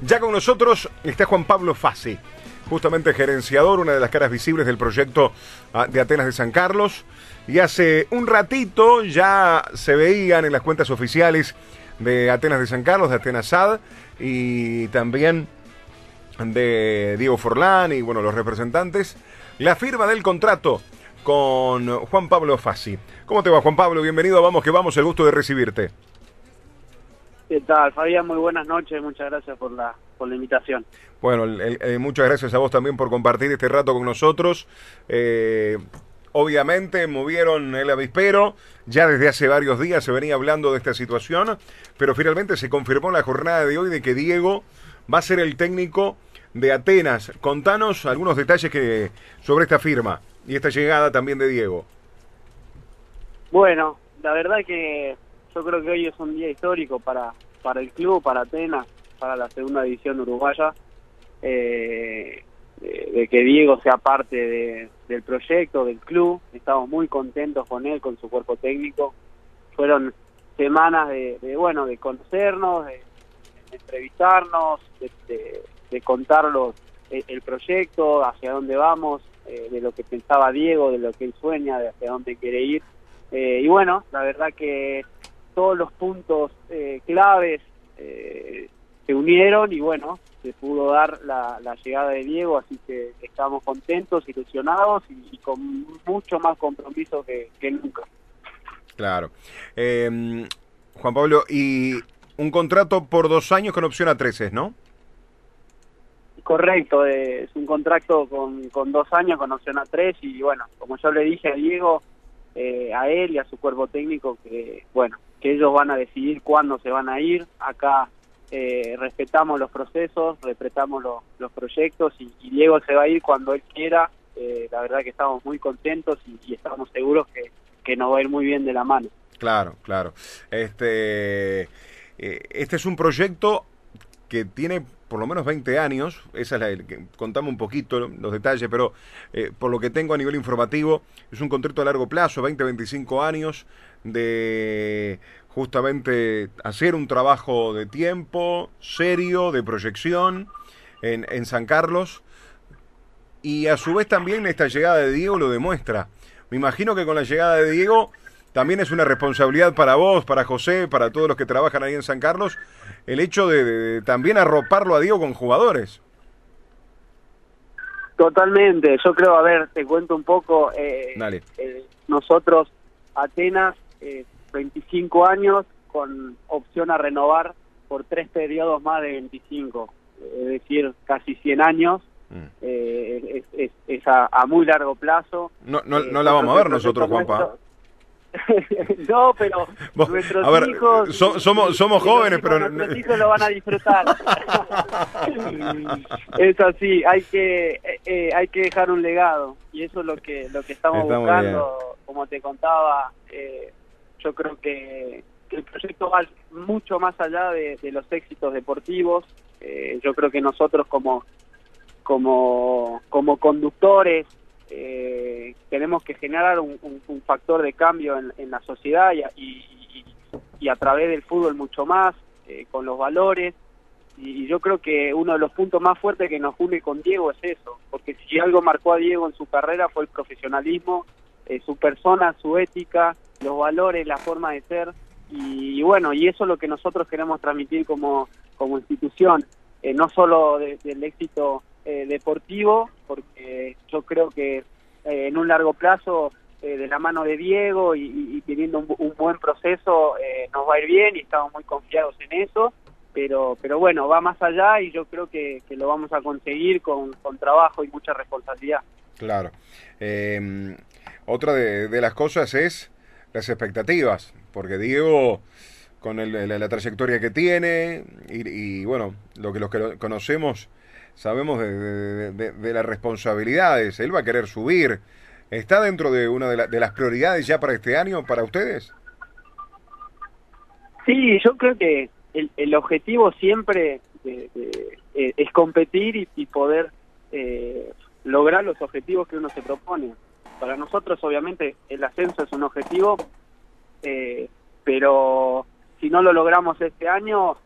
Ya con nosotros está Juan Pablo Fassi, justamente gerenciador, una de las caras visibles del proyecto ah, de Atenas de San Carlos. Y hace un ratito ya se veían en las cuentas oficiales de Atenas de San Carlos, de Atenas SAD, y también de Diego Forlán y bueno, los representantes, la firma del contrato con Juan Pablo Fassi. ¿Cómo te va, Juan Pablo? Bienvenido, vamos que vamos, el gusto de recibirte. ¿Qué tal, Fabián? Muy buenas noches, muchas gracias por la, por la invitación. Bueno, muchas gracias a vos también por compartir este rato con nosotros. Eh, obviamente movieron el avispero, ya desde hace varios días se venía hablando de esta situación, pero finalmente se confirmó en la jornada de hoy de que Diego va a ser el técnico de Atenas. Contanos algunos detalles que sobre esta firma y esta llegada también de Diego. Bueno, la verdad que yo creo que hoy es un día histórico para, para el club, para Atenas, para la segunda división uruguaya, eh, de, que Diego sea parte del proyecto, del club. Estamos muy contentos con él, con su cuerpo técnico. Fueron semanas de, bueno, de conocernos, de, entrevistarnos, de, de contarlos el, proyecto, hacia dónde vamos, eh, de lo que pensaba Diego, de lo que él sueña, de hacia dónde quiere ir. Eh, y bueno, la verdad que todos los puntos eh, claves eh, se unieron y bueno, se pudo dar la, llegada de Diego, así que estamos contentos, ilusionados y, con mucho más compromiso que, nunca. Claro. Em, Juan Pablo, y un contrato por dos años con opción a treces, ¿no? Correcto, es un contrato con, con dos años con opción a tres y bueno, como yo le dije a Diego, eh, a él y a su cuerpo técnico que, bueno, que ellos van a decidir cuándo se van a ir. Acá eh, respetamos los procesos, respetamos los proyectos y, Diego se va a ir cuando él quiera. Eh, la verdad que estamos muy contentos y, estamos seguros que, que, nos va a ir muy bien de la mano. Claro, claro. Este, este es un proyecto que tiene por lo menos 20 años, esa es la que contamos un poquito los detalles, pero eh, por lo que tengo a nivel informativo, es un contrato a largo plazo, 20, 25 años, de justamente hacer un trabajo de tiempo, serio, de proyección en, en San Carlos. Y a su vez también esta llegada de Diego lo demuestra. Me imagino que con la llegada de Diego también es una responsabilidad para vos, para José, para todos los que trabajan ahí en San Carlos, el hecho de, también arroparlo a Diego con jugadores. Totalmente, yo creo, a ver, te cuento un poco, eh, eh nosotros, Atenas, eh, 25 años con opción a renovar por tres periodos más de 25, es decir, casi 100 años, mm. eh, es, a, muy largo plazo. No, no, no la vamos a ver nosotros, Juanpa. no, pero nuestros hijos... somos, somos jóvenes, pero... Nuestros hijos lo van a disfrutar. es así, hay que, eh, eh, hay que dejar un legado. Y eso es lo que, lo que estamos buscando. Como te contaba, eh, yo creo que, el proyecto va mucho más allá de, los éxitos deportivos. yo creo que nosotros como, como, como conductores eh, tenemos que generar un, factor de cambio en, la sociedad y, y, a través del fútbol mucho más, eh, con los valores. Y, yo creo que uno de los puntos más fuertes que nos une con Diego es eso, porque si algo marcó a Diego en su carrera fue el profesionalismo, eh, su persona, su ética, los valores, la forma de ser. Y, bueno, y eso es lo que nosotros queremos transmitir como, como institución, eh, no solo del éxito eh, deportivo, porque yo creo que eh, en un largo plazo, eh, de la mano de Diego y, teniendo un, buen proceso, nos va a ir bien y estamos muy confiados en eso. Pero, pero bueno, va más allá y yo creo que, lo vamos a conseguir con, trabajo y mucha responsabilidad. Claro. Em, otra de, las cosas es las expectativas, porque Diego con la, trayectoria que tiene y, bueno, lo que los que conocemos sabemos de, las responsabilidades, él va a querer subir. ¿Está dentro de una de, las prioridades ya para este año para ustedes? Sí, yo creo que el, objetivo siempre eh, es competir y, poder eh, lograr los objetivos que uno se propone. Para nosotros, obviamente, el ascenso es un objetivo, eh, pero si no lo logramos este año,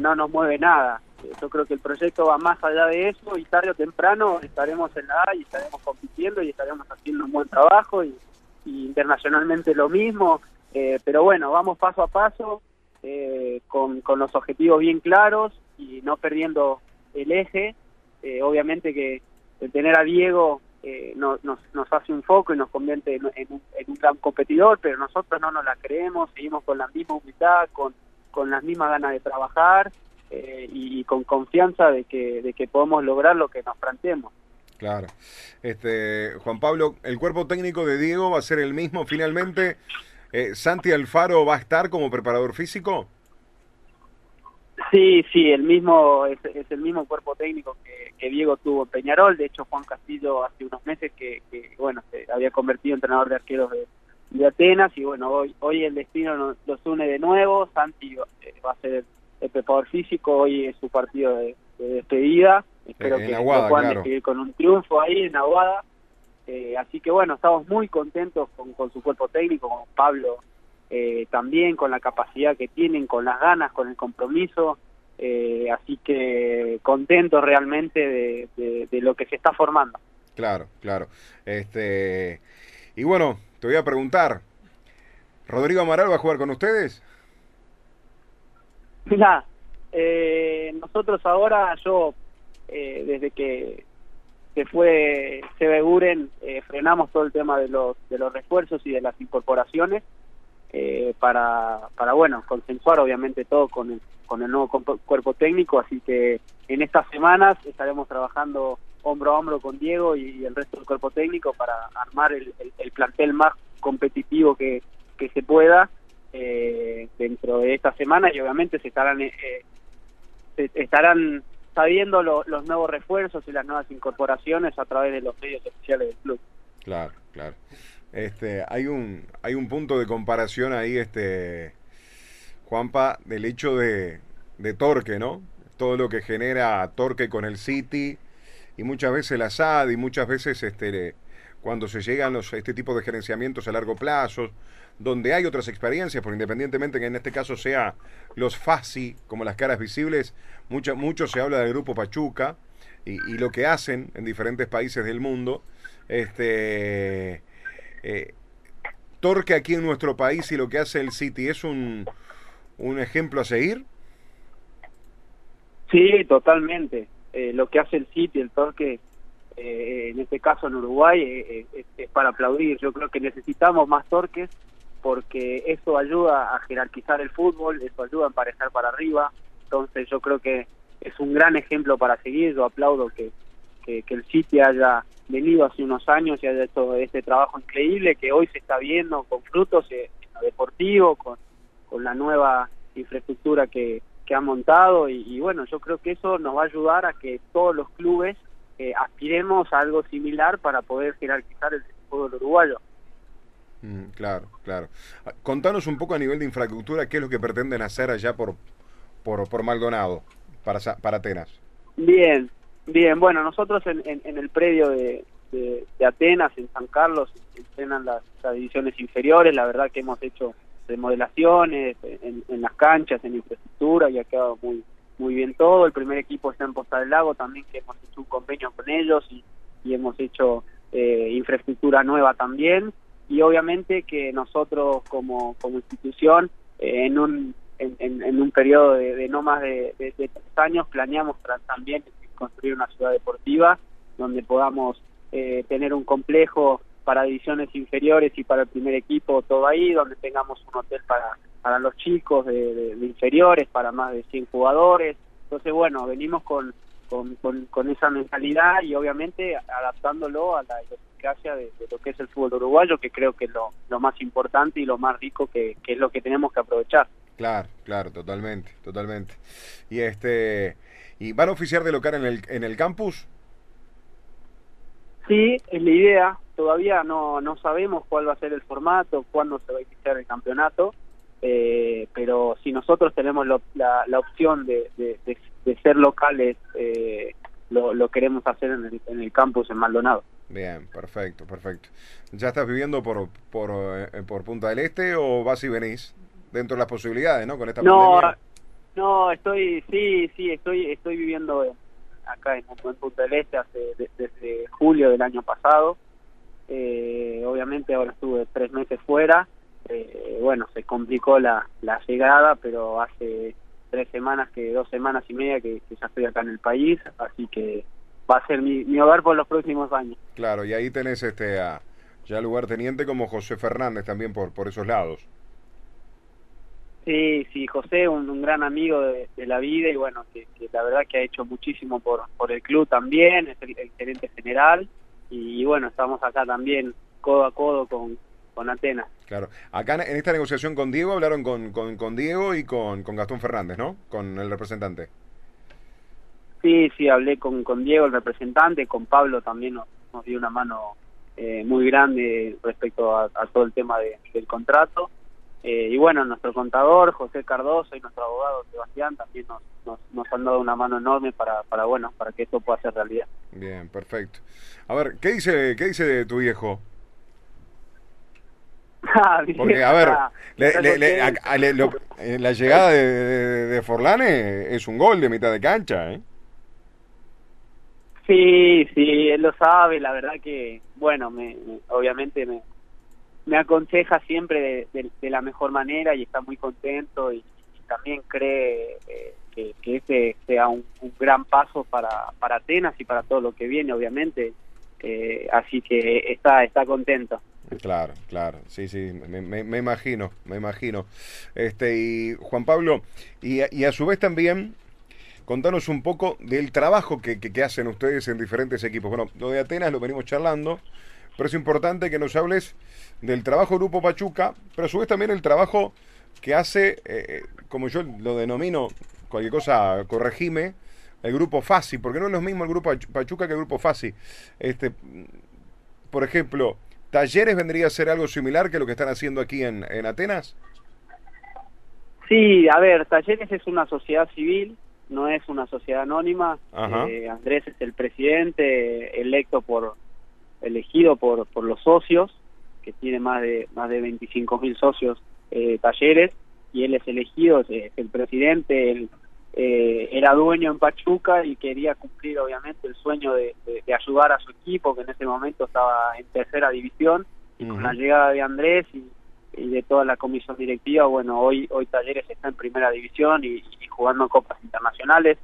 no nos mueve nada Eh, yo creo que el proyecto va más allá de eso y tarde o temprano estaremos en la A y estaremos compitiendo y estaremos haciendo un buen trabajo y, internacionalmente lo mismo. Eh, pero bueno, vamos paso a paso eh, con, con los objetivos bien claros y no perdiendo el eje. obviamente que el tener a Diego eh, nos, nos, hace un foco y nos convierte en, un, gran competidor, pero nosotros no nos la creemos, seguimos con la misma humildad, con, con las mismas ganas de trabajar eh, y, con confianza de que, de que podemos lograr lo que nos planteemos. Claro. Este, Juan Pablo, ¿el cuerpo técnico de Diego va a ser el mismo finalmente? Eh, ¿Santi Alfaro va a estar como preparador físico? Sí, sí, el mismo es, el mismo cuerpo técnico que, Diego tuvo en Peñarol. De hecho, Juan Castillo hace unos meses que, bueno, se había convertido en entrenador de arqueros de, Atenas y bueno, hoy hoy el destino nos, los une de nuevo. Santi eh, va a ser el, preparador físico, hoy es su partido de, despedida. Espero que puedan con un triunfo ahí en Aguada. Eh, así que bueno, estamos muy contentos con, con su cuerpo técnico, con Pablo eh, también con la capacidad que tienen, con las ganas, con el compromiso. Eh, así que contento realmente de, lo que se está formando. Claro, claro. Este y bueno, te voy a preguntar, ¿Rodrigo Amaral va a jugar con ustedes? Mira, eh, nosotros ahora, yo, desde que se fue Sebe Guren, frenamos todo el tema de los, de los refuerzos y de las incorporaciones eh, para, para, bueno, consensuar obviamente todo con el, con el nuevo cuerpo técnico, así que en estas semanas estaremos trabajando hombro a hombro con Diego y, el resto del cuerpo técnico para armar el, plantel más competitivo que, que se pueda eh, dentro de esta semana y obviamente se estarán eh, se estarán sabiendo los nuevos refuerzos y las nuevas incorporaciones a través de los medios oficiales del club. Claro, claro. Este, hay un, hay un punto de comparación ahí, este, Juanpa, del hecho de, de Torque, ¿no? Todo lo que genera Torque con el City y muchas veces el Asad y muchas veces este, cuando se llegan los, este tipo de gerenciamientos a largo plazo, donde hay otras experiencias, por independientemente que en este caso sea los FASI, como las caras visibles, mucho, mucho se habla del grupo Pachuca y lo que hacen en diferentes países del mundo. Este, eh, Torque aquí en nuestro país y lo que hace el City es un, un ejemplo a seguir. Sí, totalmente. Eh, lo que hace el City, el Torque, eh, en este caso en Uruguay, eh, es para aplaudir. Yo creo que necesitamos más torques porque eso ayuda a jerarquizar el fútbol, eso ayuda a emparejar para arriba. Entonces yo creo que es un gran ejemplo para seguir. Yo aplaudo que, que, que el City haya venido hace unos años y ha hecho este trabajo increíble que hoy se está viendo con frutos en lo deportivo, con, con la nueva infraestructura que, que ha montado y, bueno, yo creo que eso nos va a ayudar a que todos los clubes eh, aspiremos a algo similar para poder jerarquizar el fútbol uruguayo. Mm, claro, claro. Ah, contanos un poco a nivel de infraestructura qué es lo que pretenden hacer allá por, por, por Maldonado, para, para Atenas. Bien, Bien, bueno, nosotros en, en, el predio de, de, Atenas, en San Carlos, entrenan las, divisiones inferiores, la verdad que hemos hecho remodelaciones en, en, las canchas, en infraestructura y ha quedado muy muy bien todo. El primer equipo está en Posta del Lago también, que hemos hecho un convenio con ellos y, y hemos hecho eh, infraestructura nueva también. Y obviamente que nosotros como, como institución, eh, en un en, en, un periodo de, no más de, de, tres años, planeamos también construir una ciudad deportiva donde podamos eh, tener un complejo para divisiones inferiores y para el primer equipo, todo ahí, donde tengamos un hotel para, para los chicos de, inferiores, para más de 100 jugadores. Entonces, bueno, venimos con, con, con, esa mentalidad y obviamente adaptándolo a la de, de, lo que es el fútbol uruguayo, que creo que es lo, lo más importante y lo más rico que, que es lo que tenemos que aprovechar. Claro, claro, totalmente, totalmente. Y este ¿Y van a oficiar de local en el, en el campus? Sí, es la idea. Todavía no, no sabemos cuál va a ser el formato, cuándo se va a iniciar el campeonato, eh, pero si nosotros tenemos la, la, opción de, de, ser locales, eh, lo, lo, queremos hacer en el, en el campus en Maldonado. Bien, perfecto, perfecto. ¿Ya estás viviendo por, por, eh, por Punta del Este o vas y venís? Dentro de las posibilidades, ¿no? Con esta no, No, estoy, sí, sí, estoy, estoy viviendo acá en, Punta del Este hace, desde julio del año pasado. Eh, obviamente ahora estuve tres meses fuera. Eh, bueno, se complicó la, la llegada, pero hace tres semanas, que dos semanas y media que, ya estoy acá en el país, así que va a ser mi, mi hogar por los próximos años. Claro, y ahí tenés este a, ya lugarteniente como José Fernández también por, por esos lados. Sí, sí, José, un, gran amigo de, la vida y bueno, que, la verdad que ha hecho muchísimo por, por el club también, es el, gerente general y, bueno, estamos acá también codo a codo con, con Atenas. Claro, acá en esta negociación con Diego hablaron con, con, Diego y con, con Gastón Fernández, ¿no? Con el representante. Sí, sí, hablé con, con Diego, el representante, con Pablo también nos, nos dio una mano eh, muy grande respecto a, todo el tema del contrato. Eh, y bueno, nuestro contador, José Cardoso, y nuestro abogado, Sebastián, también nos, nos, han dado una mano enorme para, para, bueno, para que esto pueda ser realidad. Bien, perfecto. A ver, ¿qué dice, qué dice de tu viejo? Ah, Porque, a ver, la llegada de, de, Forlane es un gol de mitad de cancha, ¿eh? Sí, sí, él lo sabe, la verdad que, bueno, me, obviamente me, me aconseja siempre de, la mejor manera y está muy contento y, también cree eh, que, que, ese sea un, gran paso para, para Atenas y para todo lo que viene, obviamente. Eh, así que está, está contento. Claro, claro, sí, sí, me, me, imagino, me imagino. Este, y Juan Pablo, y, y a su vez también contanos un poco del trabajo que, que, hacen ustedes en diferentes equipos. Bueno, lo de Atenas lo venimos charlando, pero es importante que nos hables del trabajo Grupo Pachuca, pero a su vez también el trabajo que hace, eh, como yo lo denomino, cualquier cosa corregime, el Grupo FASI, porque no es lo mismo el Grupo Pachuca que el Grupo FASI. Este, por ejemplo, ¿Talleres vendría a ser algo similar que lo que están haciendo aquí en, en Atenas? Sí, a ver, Talleres es una sociedad civil no es una sociedad anónima. Eh, Andrés es el presidente electo por elegido por, por los socios, que tiene más de más de 25 mil socios eh, talleres, y él es elegido, es, el presidente, él eh, era dueño en Pachuca y quería cumplir obviamente el sueño de, ayudar a su equipo, que en ese momento estaba en tercera división, y con la llegada de Andrés y y de toda la comisión directiva, bueno, hoy hoy Talleres está en primera división y, jugando copas internacionales.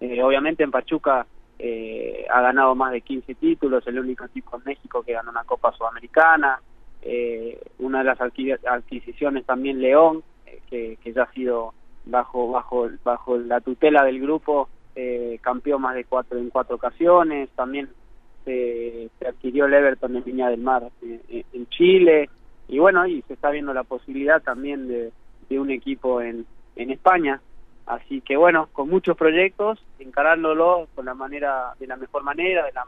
Eh, obviamente en Pachuca eh, ha ganado más de 15 títulos, el único equipo en México que ganó una Copa Sudamericana. Eh, una de las adquisiciones también León, que, que, ya ha sido bajo bajo bajo la tutela del grupo campeón más de cuatro en cuatro ocasiones. También se adquirió el Everton en Viña del Mar en Chile y bueno, y se está viendo la posibilidad también de, un equipo en, en España. Así que bueno, con muchos proyectos, encarándolo con la manera, de la mejor manera, de la,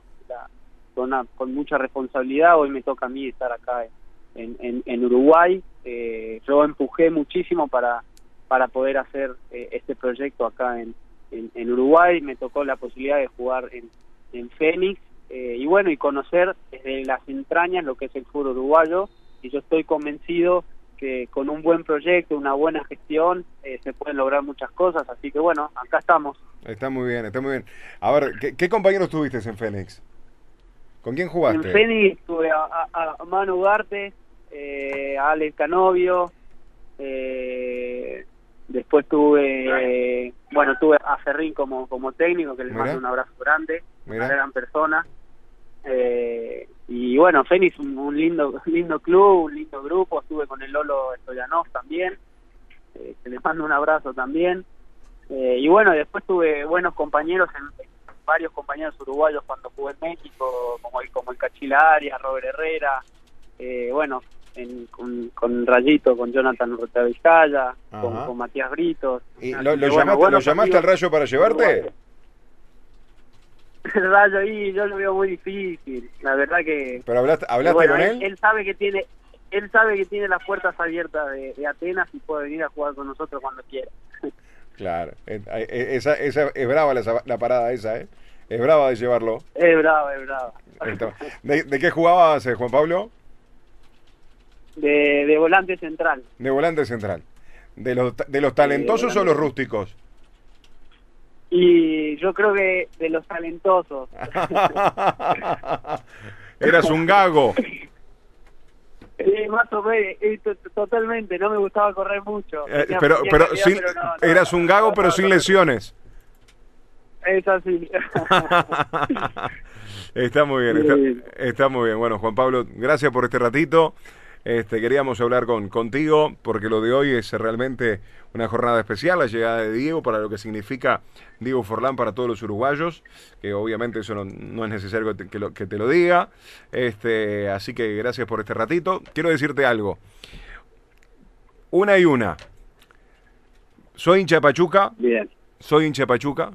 con, con, mucha responsabilidad. Hoy me toca a mí estar acá en, en, en Uruguay. Eh, yo empujé muchísimo para, para poder hacer eh, este proyecto acá en, en, Uruguay. Me tocó la posibilidad de jugar en, en Fénix eh, y bueno, y conocer desde las entrañas lo que es el fútbol uruguayo y yo estoy convencido que con un buen proyecto, una buena gestión, eh, se pueden lograr muchas cosas, así que bueno, acá estamos. Está muy bien, está muy bien. A ver, ¿qué, compañeros tuviste en Fénix? ¿Con quién jugaste? En Fénix tuve a, Manu Ugarte, eh, a Alex Canovio, eh, después tuve, bueno, tuve a Ferrín como, como técnico, que le mando un abrazo grande, una gran persona. Eh, y bueno, Fénix un, un, lindo lindo club, un lindo grupo, estuve con el Lolo Stoyanov también, eh, les mando un abrazo también. Eh, y bueno, después tuve buenos compañeros, en, varios compañeros uruguayos cuando jugué en México, como el, como el Cachilaria, Robert Herrera, eh, bueno, en, con, Rayito, con Jonathan Urrutia Vizcaya, con, Matías Britos. ¿Y lo, llamaste, ¿lo llamaste al Rayo para llevarte? el rayo ahí yo lo veo muy difícil la verdad que pero hablaste, hablaste con él? él? sabe que tiene él sabe que tiene las puertas abiertas de, Atenas y puede venir a jugar con nosotros cuando quiera. Claro eh, eh, esa, esa es brava la, parada esa eh es brava de llevarlo. Es brava es brava. ¿De, qué jugabas eh, Juan Pablo de, de volante central. De volante central. De los de los talentosos o los rústicos Y yo creo que de los talentosos. Eras un gago. Eh, más o menos, totalmente, no me gustaba correr mucho. Eh, pero pero, eras un gago pero sin lesiones. Es así. está muy bien, está, muy bien. Bueno, Juan Pablo, gracias por este ratito. Este, queríamos hablar con, contigo porque lo de hoy es realmente una jornada especial, la llegada de Diego para lo que significa Diego Forlán para todos los uruguayos, que obviamente eso no, es necesario que, que, te lo diga. Este, así que gracias por este ratito. Quiero decirte algo. Una y una. Soy hincha de Pachuca. Bien. Soy hincha de Pachuca.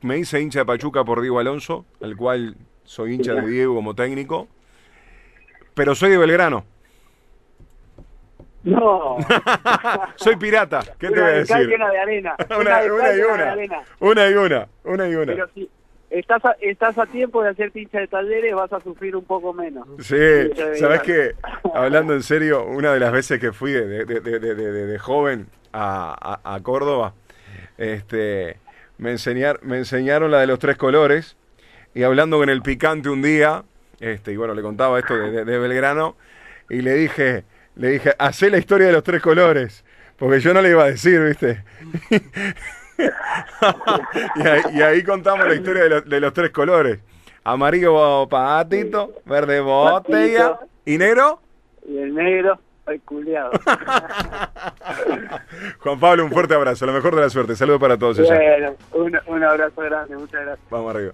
Me hice hincha de Pachuca por Diego Alonso, al cual soy hincha de Diego como técnico. Pero soy de Belgrano. No. Soy pirata. ¿Qué te voy a decir? Llena de arena. una, y una. Una y una. Una y una. Pero si estás a, estás a tiempo de hacer pincha de talleres, vas a sufrir un poco menos. Sí, sabes que, hablando en serio, una de las veces que fui de, de, de, de joven a, a, a, Córdoba, este, me, enseñar, me enseñaron la de los tres colores y hablando con el picante un día, este, y bueno, le contaba esto de, de Belgrano, y le dije le dije, hacé la historia de los tres colores. Porque yo no le iba a decir, ¿viste? y, ahí, contamos la historia de, los tres colores. Amarillo patito, verde botella y negro. Y el negro, el culiado. Juan Pablo, un fuerte abrazo, lo mejor de la suerte. Saludos para todos. Bueno, un, un abrazo grande, muchas gracias. Vamos arriba.